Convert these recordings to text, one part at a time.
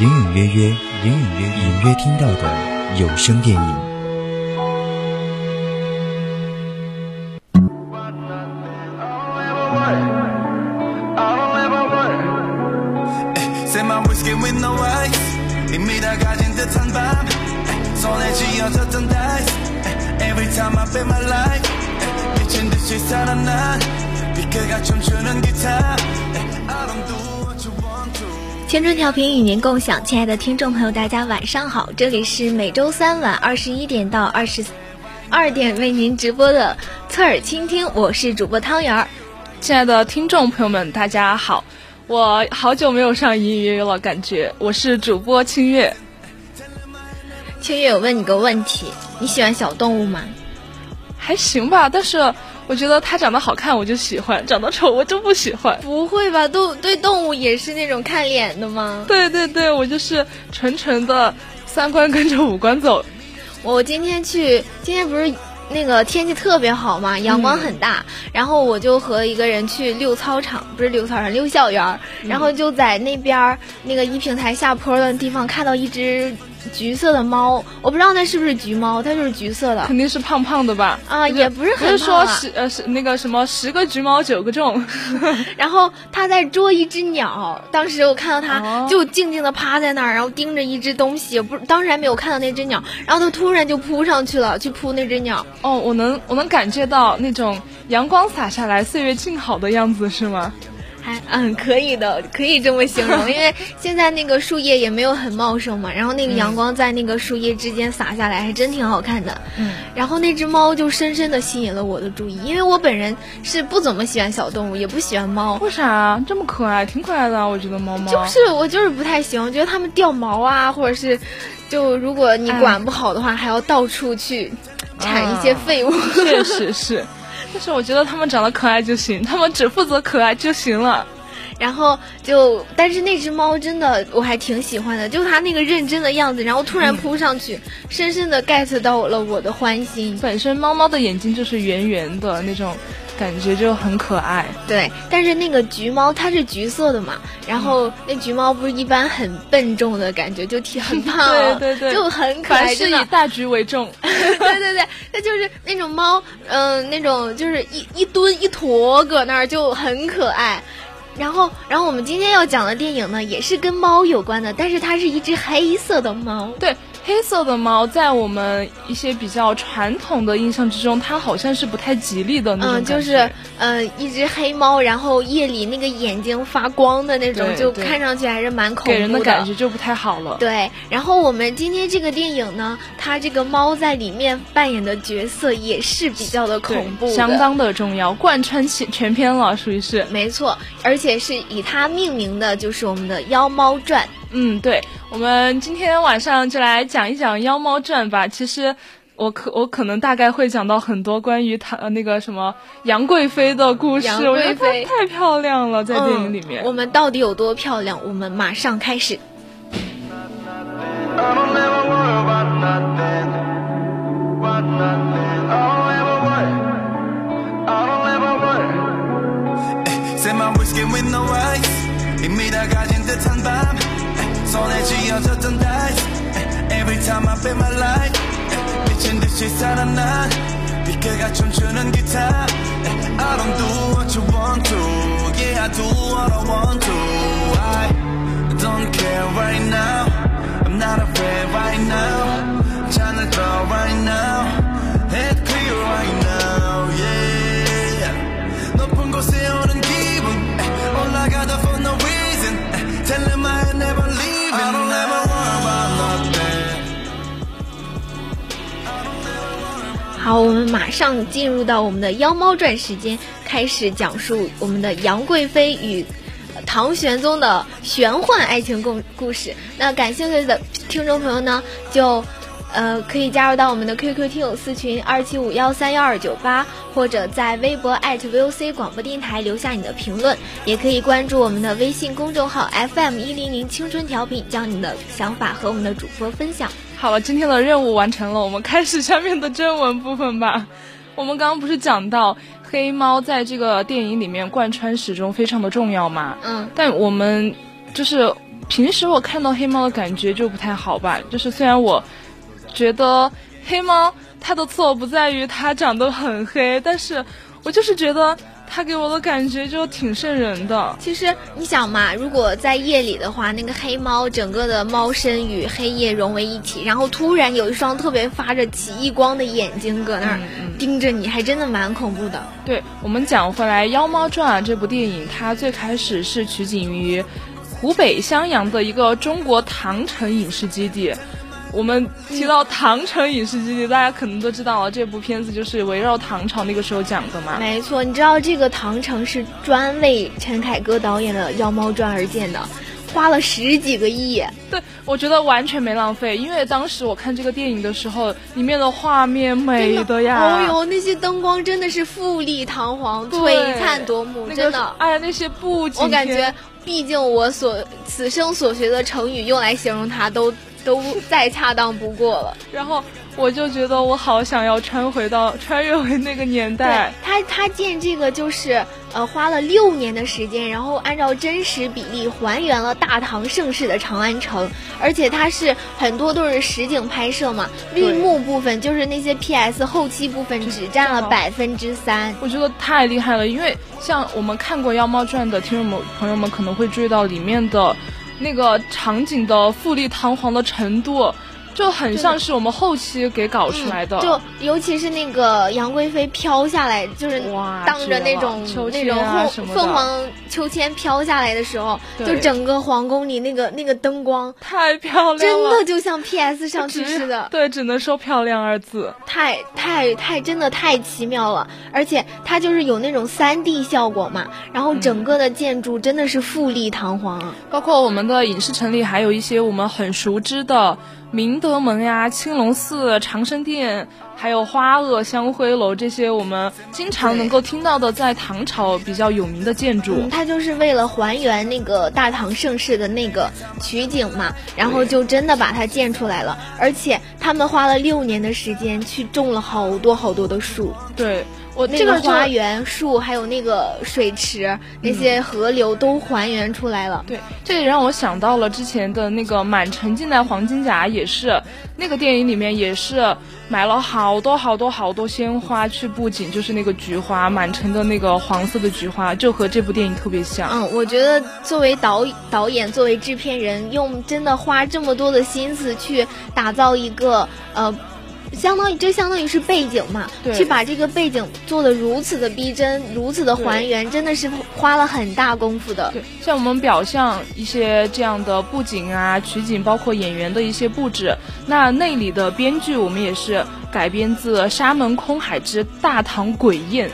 隐隐约约，隐隐约隐约听到的有声电影。青春调频与您共享，亲爱的听众朋友，大家晚上好！这里是每周三晚二十一点到二十二点为您直播的侧耳倾听，我是主播汤圆儿。亲爱的听众朋友们，大家好！我好久没有上隐隐约约了，感觉我是主播清月。清月，我问你个问题，你喜欢小动物吗？还行吧，但是。我觉得它长得好看，我就喜欢；长得丑，我就不喜欢。不会吧？动对动物也是那种看脸的吗？对对对，我就是纯纯的三观跟着五官走。我今天去，今天不是那个天气特别好嘛，阳光很大，然后我就和一个人去溜操场，不是溜操场，溜校园，然后就在那边那个一平台下坡的地方看到一只。橘色的猫，我不知道那是不是橘猫，它就是橘色的，肯定是胖胖的吧？啊，也不是很胖。不是说十呃是那个什么十个橘猫九个重，然后它在捉一只鸟。当时我看到它就静静的趴在那儿，然后盯着一只东西，不，当时还没有看到那只鸟，然后它突然就扑上去了，去扑那只鸟。哦，我能我能感觉到那种阳光洒下来，岁月静好的样子，是吗？还 嗯，可以的，可以这么形容，因为现在那个树叶也没有很茂盛嘛，然后那个阳光在那个树叶之间洒下来，还真挺好看的。嗯，然后那只猫就深深的吸引了我的注意，因为我本人是不怎么喜欢小动物，也不喜欢猫。为啥这么可爱？挺可爱的，我觉得猫猫。就是我就是不太喜欢，觉得它们掉毛啊，或者是，就如果你管不好的话，还要到处去铲一些废物。确实是。但是我觉得他们长得可爱就行，他们只负责可爱就行了。然后就，但是那只猫真的我还挺喜欢的，就它那个认真的样子，然后突然扑上去，深深的 get 到了我的欢心。本身猫猫的眼睛就是圆圆的那种。感觉就很可爱，对。但是那个橘猫它是橘色的嘛，然后那橘猫不是一般很笨重的感觉，就挺很胖，对对对，就很可爱。凡是以大橘为重，对 对对，它就是那种猫，嗯，那种就是一一蹲一坨搁那儿就很可爱。然后，然后我们今天要讲的电影呢，也是跟猫有关的，但是它是一只黑色的猫，对。黑色的猫在我们一些比较传统的印象之中，它好像是不太吉利的那种嗯，就是呃一只黑猫，然后夜里那个眼睛发光的那种，就看上去还是蛮恐怖的。给人的感觉就不太好了。对，然后我们今天这个电影呢，它这个猫在里面扮演的角色也是比较的恐怖，相当的重要，贯穿全全篇了，属于是。没错，而且是以它命名的，就是我们的《妖猫传》。嗯，对，我们今天晚上就来讲一讲《妖猫传》吧。其实，我可我可能大概会讲到很多关于她那个什么杨贵妃的故事。杨贵妃太漂亮了，在电影里面。我们到底有多漂亮？我们马上开始。 손해지 여졌던 nights Every time I bet my life 미친 듯이 살아난 비켜가 춤추는 기타. I don't do what you want to. Yeah I do what I want to. I don't care right now. I'm not afraid right now. 잔을 떠 right now. Head clear right now. Yeah. 높은 곳에 오는 기분. 올라가다 for no reason. Tell him I never leave. living. I don't ever worry about. I don't ever worry about 好，我们马上进入到我们的妖猫传时间，开始讲述我们的杨贵妃与。唐玄宗的玄幻爱情故故事，那感兴趣的听众朋友呢，就呃，可以加入到我们的 QQ 听友四群二七五幺三幺二九八，或者在微博 @VOC 广播电台留下你的评论，也可以关注我们的微信公众号 FM 一零零青春调频，将你的想法和我们的主播分享。好了，今天的任务完成了，我们开始下面的正文部分吧。我们刚刚不是讲到黑猫在这个电影里面贯穿始终非常的重要吗？嗯，但我们就是平时我看到黑猫的感觉就不太好吧，就是虽然我。觉得黑猫它的错不在于它长得很黑，但是我就是觉得它给我的感觉就挺瘆人的。其实你想嘛，如果在夜里的话，那个黑猫整个的猫身与黑夜融为一体，然后突然有一双特别发着奇异光的眼睛搁那儿盯着你，还真的蛮恐怖的。对我们讲回来，《妖猫传》这部电影，它最开始是取景于湖北襄阳的一个中国唐城影视基地。我们提到唐城影视基地，大家可能都知道了，这部片子就是围绕唐朝那个时候讲的嘛。没错，你知道这个唐城是专为陈凯歌导演的《妖猫传》而建的，花了十几个亿。对，我觉得完全没浪费，因为当时我看这个电影的时候，里面的画面美的呀，哦呦，那些灯光真的是富丽堂皇、璀璨夺目，真的。哎呀，那些布景，我感觉，毕竟我所此生所学的成语用来形容它都。都再恰当不过了，然后我就觉得我好想要穿回到 穿越回那个年代。他他建这个就是呃花了六年的时间，然后按照真实比例还原了大唐盛世的长安城，而且它是很多都是实景拍摄嘛，绿幕部分就是那些 PS 后期部分只占了百分之三。我觉得太厉害了，因为像我们看过《妖猫传》的听众们朋友们可能会注意到里面的。那个场景的富丽堂皇的程度，就很像是我们后期给搞出来的。就尤其是那个杨贵妃飘下来，就是当着那种那种凤凤凰秋千飘下来的时候，就整个皇宫里那个那个灯光太漂亮了，真的就像 PS 上去似的。对，只能说漂亮二字。太太太真的太奇妙了，而且它就是有那种三 D 效果嘛，然后整个的建筑真的是富丽堂皇，包括我们。的影视城里还有一些我们很熟知的明德门呀、青龙寺、长生殿，还有花萼香灰楼这些我们经常能够听到的在唐朝比较有名的建筑。它就是为了还原那个大唐盛世的那个取景嘛，然后就真的把它建出来了。而且他们花了六年的时间去种了好多好多的树。对。我那个花园树，还有那个水池，那些河流都还原出来了。对，这也让我想到了之前的那个《满城尽带黄金甲》，也是那个电影里面也是买了好多好多好多鲜花去布景，就是那个菊花，满城的那个黄色的菊花，就和这部电影特别像。嗯，我觉得作为导导演，作为制片人，用真的花这么多的心思去打造一个呃。相当于这相当于是背景嘛，去把这个背景做的如此的逼真，如此的还原，真的是花了很大功夫的。对，像我们表象一些这样的布景啊、取景，包括演员的一些布置，那内里的编剧我们也是改编自《沙门空海之大唐鬼宴》。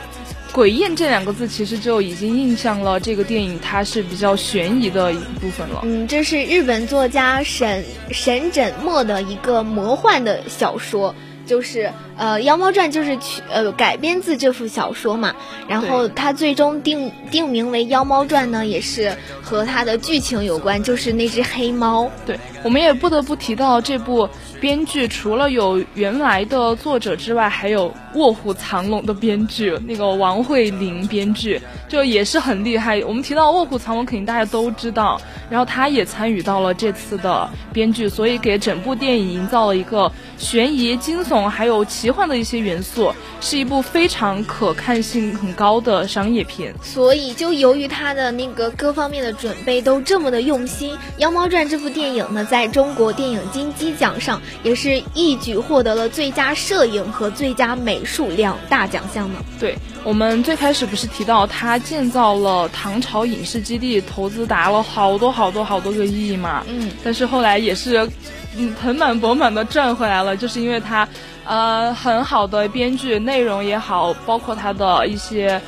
诡宴这两个字其实就已经印象了这个电影，它是比较悬疑的一部分了。嗯，这是日本作家沈沈枕墨的一个魔幻的小说。就是呃，《妖猫传》就是取呃改编自这部小说嘛，然后它最终定定名为《妖猫传》呢，也是和它的剧情有关，就是那只黑猫。对，我们也不得不提到这部。编剧除了有原来的作者之外，还有《卧虎藏龙》的编剧，那个王慧玲编剧就也是很厉害。我们提到《卧虎藏龙》，肯定大家都知道，然后他也参与到了这次的编剧，所以给整部电影营造了一个悬疑、惊悚还有奇幻的一些元素，是一部非常可看性很高的商业片。所以，就由于他的那个各方面的准备都这么的用心，《妖猫传》这部电影呢，在中国电影金鸡奖上。也是一举获得了最佳摄影和最佳美术两大奖项呢。对我们最开始不是提到他建造了唐朝影视基地，投资达了好多好多好多个亿嘛？嗯，但是后来也是嗯盆满钵满的赚回来了，就是因为他呃很好的编剧，内容也好，包括他的一些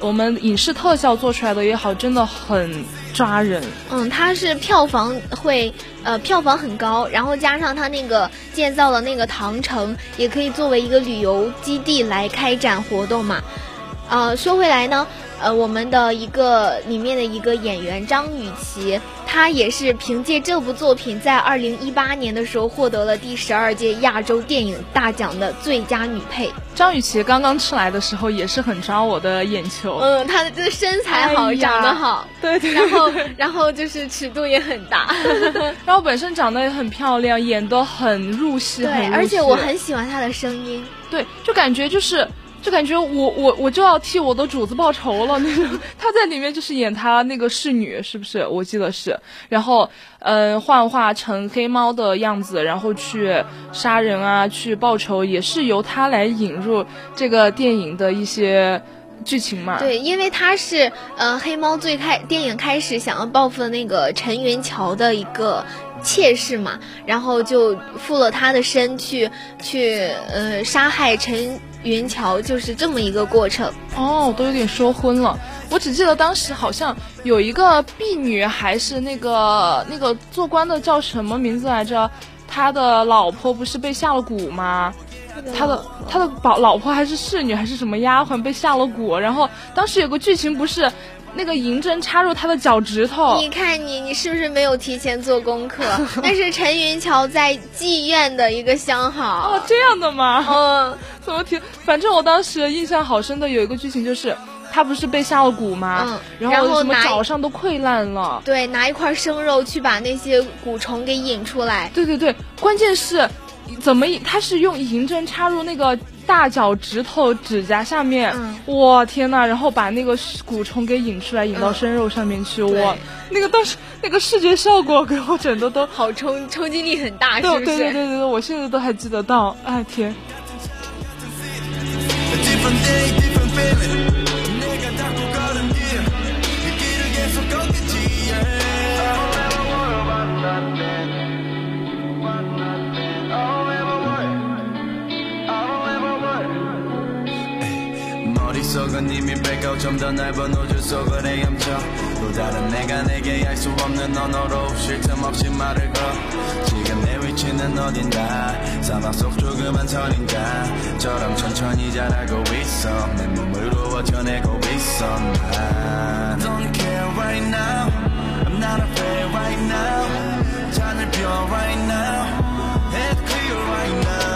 我们影视特效做出来的也好，真的很抓人。嗯，它是票房会呃票房很高，然后加上它那个建造的那个唐城，也可以作为一个旅游基地来开展活动嘛。呃，说回来呢，呃，我们的一个里面的一个演员张雨绮，她也是凭借这部作品，在二零一八年的时候获得了第十二届亚洲电影大奖的最佳女配。张雨绮刚刚出来的时候也是很抓我的眼球，嗯，她的这个身材好，长得好，对对，然后然后就是尺度也很大，然后本身长得也很漂亮，演得很入戏，对，而且我很喜欢她的声音，对，就感觉就是。就感觉我我我就要替我的主子报仇了那种。他在里面就是演他那个侍女，是不是？我记得是。然后，嗯，幻化成黑猫的样子，然后去杀人啊，去报仇，也是由他来引入这个电影的一些剧情嘛。对，因为他是呃黑猫最开电影开始想要报复的那个陈元桥的一个妾室嘛，然后就附了他的身去去呃杀害陈。元桥就是这么一个过程哦，都有点说昏了。我只记得当时好像有一个婢女，还是那个那个做官的叫什么名字来着？他的老婆不是被下了蛊吗？他的他的宝老婆还是侍女还是什么丫鬟被下了蛊？然后当时有个剧情不是。那个银针插入他的脚趾头，你看你，你是不是没有提前做功课？那是陈云桥在妓院的一个相好哦，这样的吗？嗯，怎么提？反正我当时印象好深的有一个剧情就是，他不是被下了蛊吗？嗯，然后什么脚上都溃烂了，对，拿一块生肉去把那些蛊虫给引出来。对对对，关键是，怎么他是用银针插入那个。大脚趾头指甲下面，哇天呐！然后把那个蛊虫给引出来，引到生肉上面去，哇，那个当时那个视觉效果给我整的都好冲冲击力很大，是不是？对对对对对，我现在都还记得到，哎天。 속 이미 뺏고 좀더 넓은 우주 속을 헤엄쳐 또 다른 내가 내게 알수 없는 언어로 쉴틈 없이 말을 걸 지금 내 위치는 어딘가 사막 속 조그만 선인가처럼 천천히 자라고 있어 내 몸을 우워져내고 있어 난 Don't care right now. I'm not afraid right now. 잔을 펴 right now. Head clear right now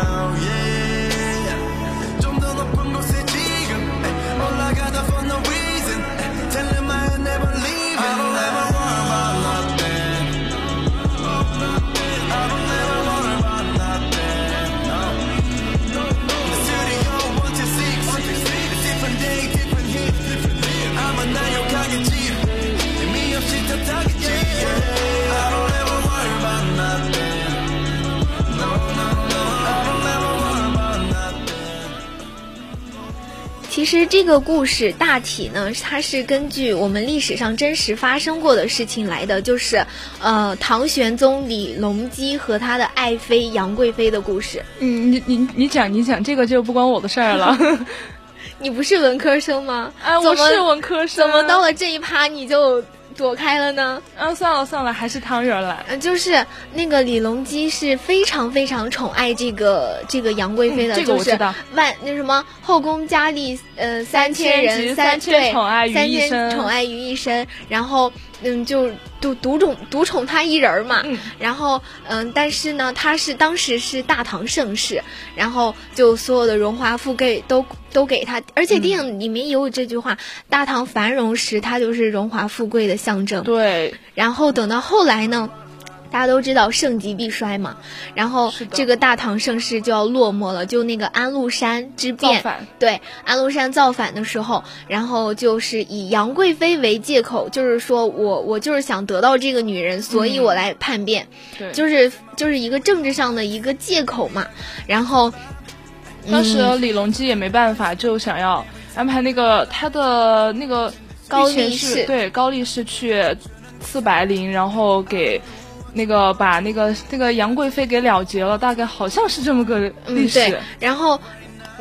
其实这个故事大体呢，它是根据我们历史上真实发生过的事情来的，就是呃唐玄宗李隆基和他的爱妃杨贵妃的故事。嗯，你你你讲你讲，这个就不关我的事儿了。你不是文科生吗？哎，我是文科生，怎么到了这一趴你就？躲开了呢？啊，算了算了，还是汤圆来。嗯，就是那个李隆基是非常非常宠爱这个这个杨贵妃的，这个我知道。万那什么后宫佳丽，呃，三千人，三千宠爱于一身，宠爱于一身，然后。嗯，就独独宠独宠他一人嘛，然后嗯，但是呢，他是当时是大唐盛世，然后就所有的荣华富贵都都给他，而且电影里面也有这句话：大唐繁荣时，他就是荣华富贵的象征。对，然后等到后来呢？大家都知道盛极必衰嘛，然后这个大唐盛世就要落寞了。就那个安禄山之变，对安禄山造反的时候，然后就是以杨贵妃为借口，就是说我我就是想得到这个女人，所以我来叛变，就是就是一个政治上的一个借口嘛。然后当时李隆基也没办法，就想要安排那个他的那个高力士，对高力士去刺白绫，然后给。那个把那个那个杨贵妃给了结了，大概好像是这么个历史。对，然后。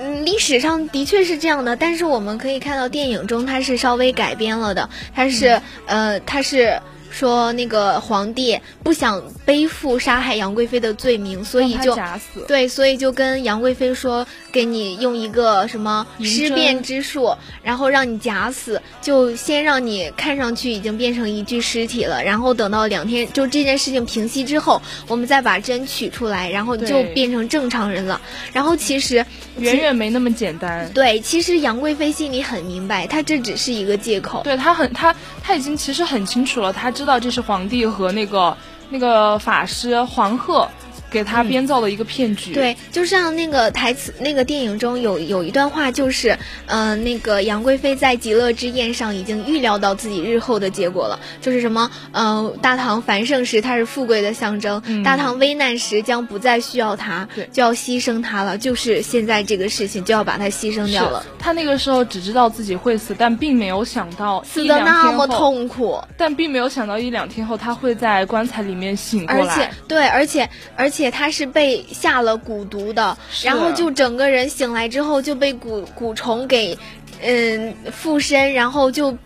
嗯，历史上的确是这样的，但是我们可以看到电影中它是稍微改编了的，它是呃，它是。说那个皇帝不想背负杀害杨贵妃的罪名，所以就假死。对，所以就跟杨贵妃说，给你用一个什么尸变之术，然后让你假死，就先让你看上去已经变成一具尸体了，然后等到两天就这件事情平息之后，我们再把针取出来，然后就变成正常人了。然后其实远远没那么简单。对，其实杨贵妃心里很明白，她这只是一个借口。对她很，她她已经其实很清楚了，她。知道这是皇帝和那个那个法师黄鹤。给他编造了一个骗局。对，就像那个台词，那个电影中有有一段话，就是，嗯，那个杨贵妃在极乐之宴上已经预料到自己日后的结果了，就是什么，嗯，大唐繁盛时它是富贵的象征，大唐危难时将不再需要它，就要牺牲它了，就是现在这个事情就要把它牺牲掉了。他那个时候只知道自己会死，但并没有想到死的那么痛苦，但并没有想到一两天后他会在棺材里面醒过来。而且，对，而且，而且。且他是被下了蛊毒的，然后就整个人醒来之后就被蛊蛊虫给，嗯附身，然后就。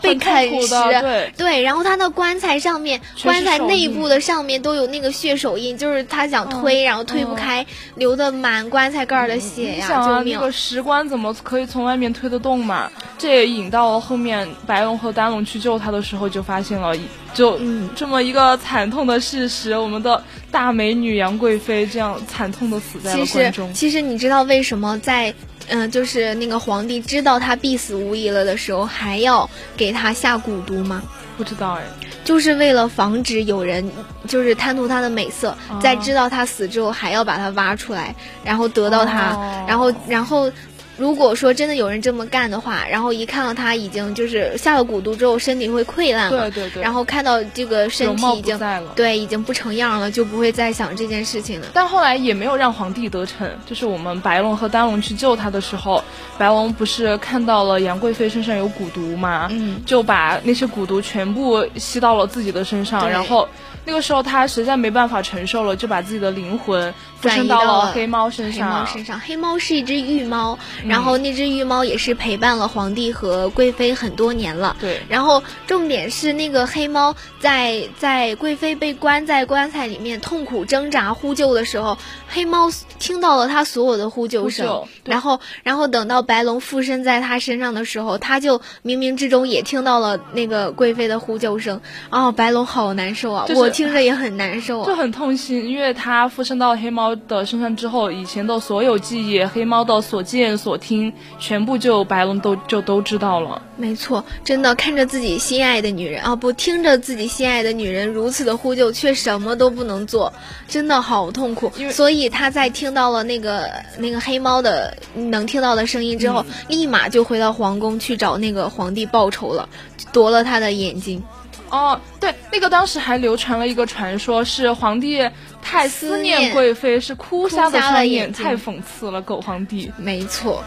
被啃食，对对，然后他的棺材上面，棺材内部的上面都有那个血手印，就是他想推，然后推不开，流的满棺材盖的血呀！救命！那个石棺怎么可以从外面推得动嘛？这也引到了后面白龙和丹龙去救他的时候，就发现了，就这么一个惨痛的事实：我们的大美女杨贵妃这样惨痛的死在了棺中。其实你知道为什么在？嗯，就是那个皇帝知道他必死无疑了的时候，还要给他下蛊毒吗？不知道哎，就是为了防止有人就是贪图他的美色，在知道他死之后还要把他挖出来，然后得到他，然后然后。如果说真的有人这么干的话，然后一看到他已经就是下了蛊毒之后，身体会溃烂了，对对对，然后看到这个身体已经对已经不成样了，就不会再想这件事情了。但后来也没有让皇帝得逞，就是我们白龙和丹龙去救他的时候，白龙不是看到了杨贵妃身上有蛊毒嘛，嗯，就把那些蛊毒全部吸到了自己的身上，然后。那个时候他实在没办法承受了，就把自己的灵魂附身到了黑猫身上。黑猫身上，黑猫是一只玉猫，然后那只玉猫也是陪伴了皇帝和贵妃很多年了。对。然后重点是那个黑猫在在贵妃被关在棺材里面痛苦挣扎呼救的时候，黑猫听到了他所有的呼救声。然后然后等到白龙附身在他身上的时候，他就冥冥之中也听到了那个贵妃的呼救声。哦，白龙好难受啊！我。听着也很难受，就很痛心，因为他附身到黑猫的身上之后，以前的所有记忆，黑猫的所见所听，全部就白龙都就都知道了。没错，真的看着自己心爱的女人啊，不听着自己心爱的女人如此的呼救，却什么都不能做，真的好痛苦。所以他在听到了那个那个黑猫的能听到的声音之后，立马就回到皇宫去找那个皇帝报仇了，夺了他的眼睛。哦，对，那个当时还流传了一个传说，是皇帝太思念贵妃，是哭瞎的双眼，太讽刺了，狗皇帝。没错。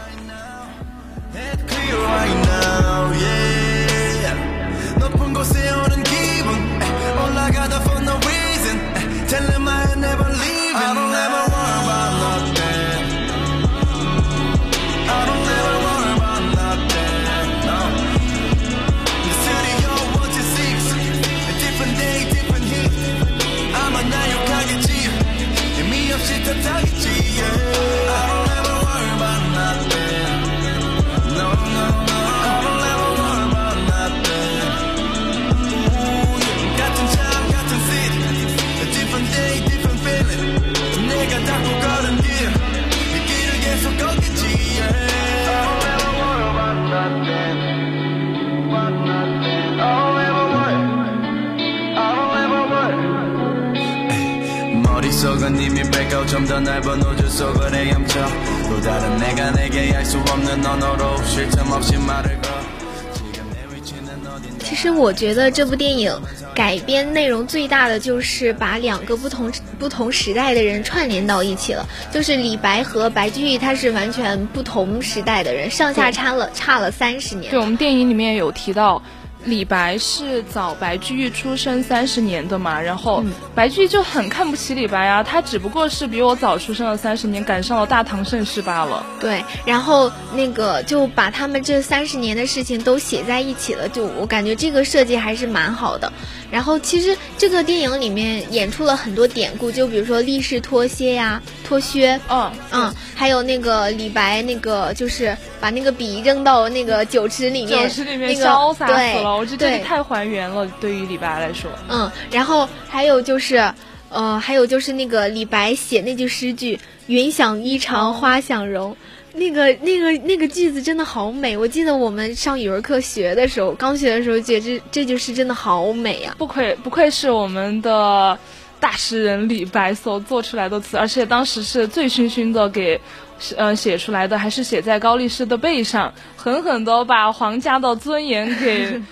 其实我觉得这部电影改编内容最大的就是把两个不同不同时代的人串联到一起了。就是李白和白居易，他是完全不同时代的人，上下差了差了三十年。对我们电影里面有提到。李白是早白居易出生三十年的嘛，然后白居易就很看不起李白啊，他只不过是比我早出生了三十年，赶上了大唐盛世罢了。对，然后那个就把他们这三十年的事情都写在一起了，就我感觉这个设计还是蛮好的。然后其实这个电影里面演出了很多典故，就比如说力士脱靴呀、脱靴，嗯嗯，还有那个李白那个就是把那个笔扔到那个酒池里面，酒池里面那个潇洒死对了，我觉得这太还原了，对于李白来说。嗯，然后还有就是，呃，还有就是那个李白写那句诗句“云想衣裳花想容”，那个那个那个句子真的好美。我记得我们上语文课学的时候，刚学的时候觉得这这句诗真的好美啊。不愧不愧是我们的大诗人李白所做出来的词，而且当时是醉醺醺的给。呃，写出来的还是写在高力士的背上，狠狠的把皇家的尊严给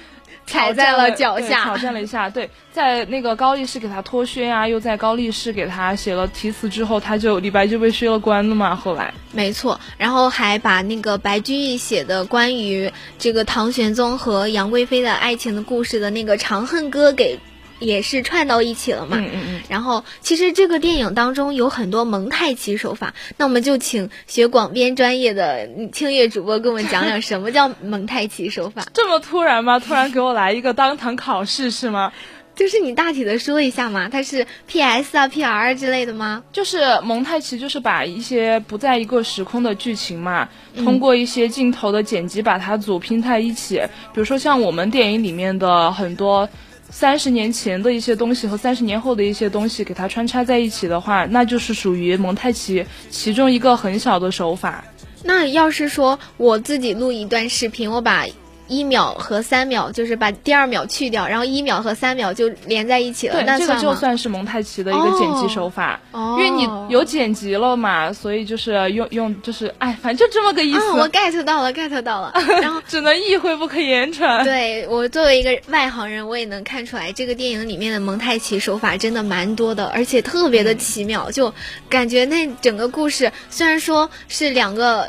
踩在了脚下挑战了一下。对，在那个高力士给他脱靴啊，又在高力士给他写了题词之后，他就李白就被削了官了嘛。后来，没错，然后还把那个白居易写的关于这个唐玄宗和杨贵妃的爱情的故事的那个《长恨歌》给也是串到一起了嘛。嗯嗯嗯。然后，其实这个电影当中有很多蒙太奇手法，那我们就请学广编专业的清月主播给我们讲讲什么叫蒙太奇手法。这么突然吗？突然给我来一个当堂考试是吗？就是你大体的说一下嘛，它是 P.S. 啊、P.R. 之类的吗？就是蒙太奇，就是把一些不在一个时空的剧情嘛，通过一些镜头的剪辑把它组拼在一起。比如说像我们电影里面的很多。三十年前的一些东西和三十年后的一些东西给它穿插在一起的话，那就是属于蒙太奇其中一个很小的手法。那要是说我自己录一段视频，我把一秒和三秒，就是把第二秒去掉，然后一秒和三秒就连在一起了，对，那这个就算是蒙太奇的一个剪辑手法，哦因为你有剪辑了嘛，所以就是用用就是哎，反正就这么个意思。啊，我 get 到了，get 到了。然后只能意会不可言传。对我作为一个外行人，我也能看出来，这个电影里面的蒙太奇手法真的蛮多的，而且特别的奇妙，就感觉那整个故事虽然说是两个。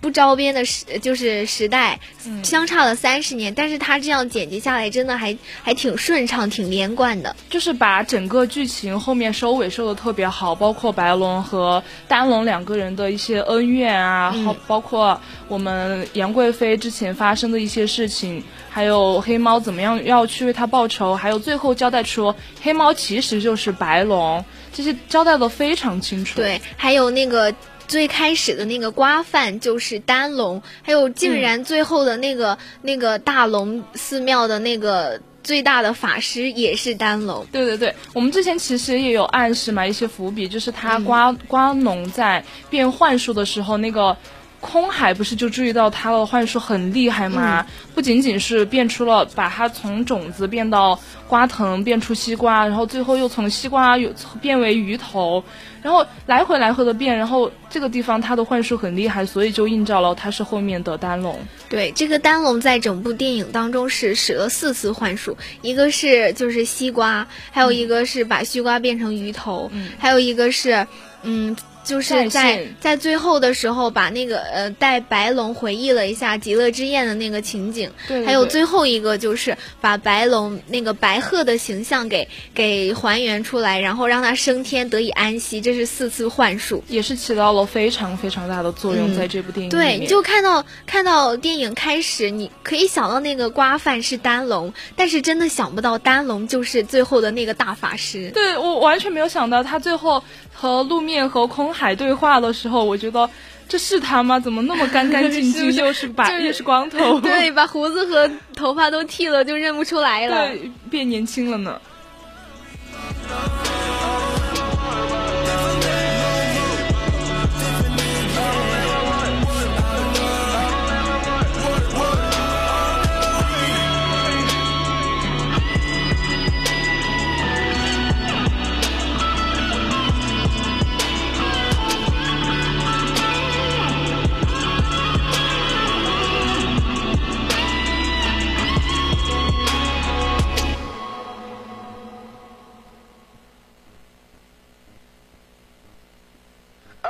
不着边的时就是时代，相差了三十年，但是他这样剪辑下来，真的还还挺顺畅，挺连贯的。就是把整个剧情后面收尾收的特别好，包括白龙和丹龙两个人的一些恩怨啊，嗯好、包括我们杨贵妃之前发生的一些事情，还有黑猫怎么样要去为他报仇，还有最后交代出黑猫其实就是白龙，这些交代的非常清楚。对，还有那个。最开始的那个瓜饭就是丹龙，还有竟然最后的那个、那个大龙寺庙的那个最大的法师也是丹龙。对对对，我们之前其实也有暗示嘛，一些伏笔，就是他瓜、瓜农在变幻术的时候，那个空海不是就注意到他的幻术很厉害吗？不仅仅是变出了把它从种子变到瓜藤，变出西瓜，然后最后又从西瓜又变为鱼头，然后来回来回的变，然后这个地方他的幻术很厉害，所以就映照了他是后面的丹龙。对，这个丹龙在整部电影当中是使了四次幻术，一个是就是西瓜，还有一个是把西瓜变成鱼头，嗯还有一个是嗯。就是在在最后的时候，把那个呃带白龙回忆了一下极乐之宴的那个情景，对对还有最后一个就是把白龙那个白鹤的形象给给还原出来，然后让它升天得以安息，这是四次幻术。也是起到了非常非常大的作用，嗯。在这部电影里对，你就看到看到电影开始，你可以想到那个瓜饭是丹龙，但是真的想不到丹龙就是最后的那个大法师。对我完全没有想到，他最后和路面和空海对话的时候，我觉得这是他吗？怎么那么干干净净，又是白就是又是光头？对，把胡子和头发都剃了，就认不出来了。对，变年轻了呢。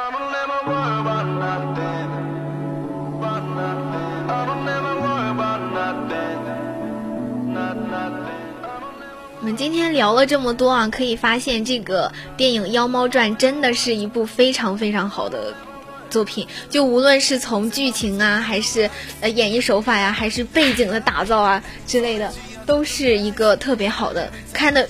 我们今天聊了这么多啊，可以发现这个电影《妖猫传》真的是一部非常非常好的作品。就无论是从剧情啊，还是呃演绎手法呀，还是背景的打造啊之类的，都是一个特别好的看的。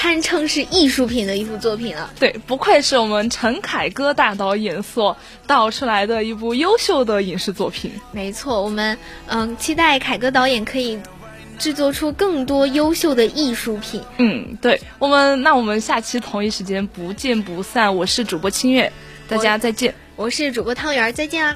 堪称是艺术品的一部作品了。对，不愧是我们陈凯歌大导演所导出来的一部优秀的影视作品。没错，我们嗯期待凯歌导演可以。制作出更多优秀的艺术品。嗯，对我们，那我们下期同一时间不见不散。我是主播清月，大家再见。我是主播汤圆，再见啊。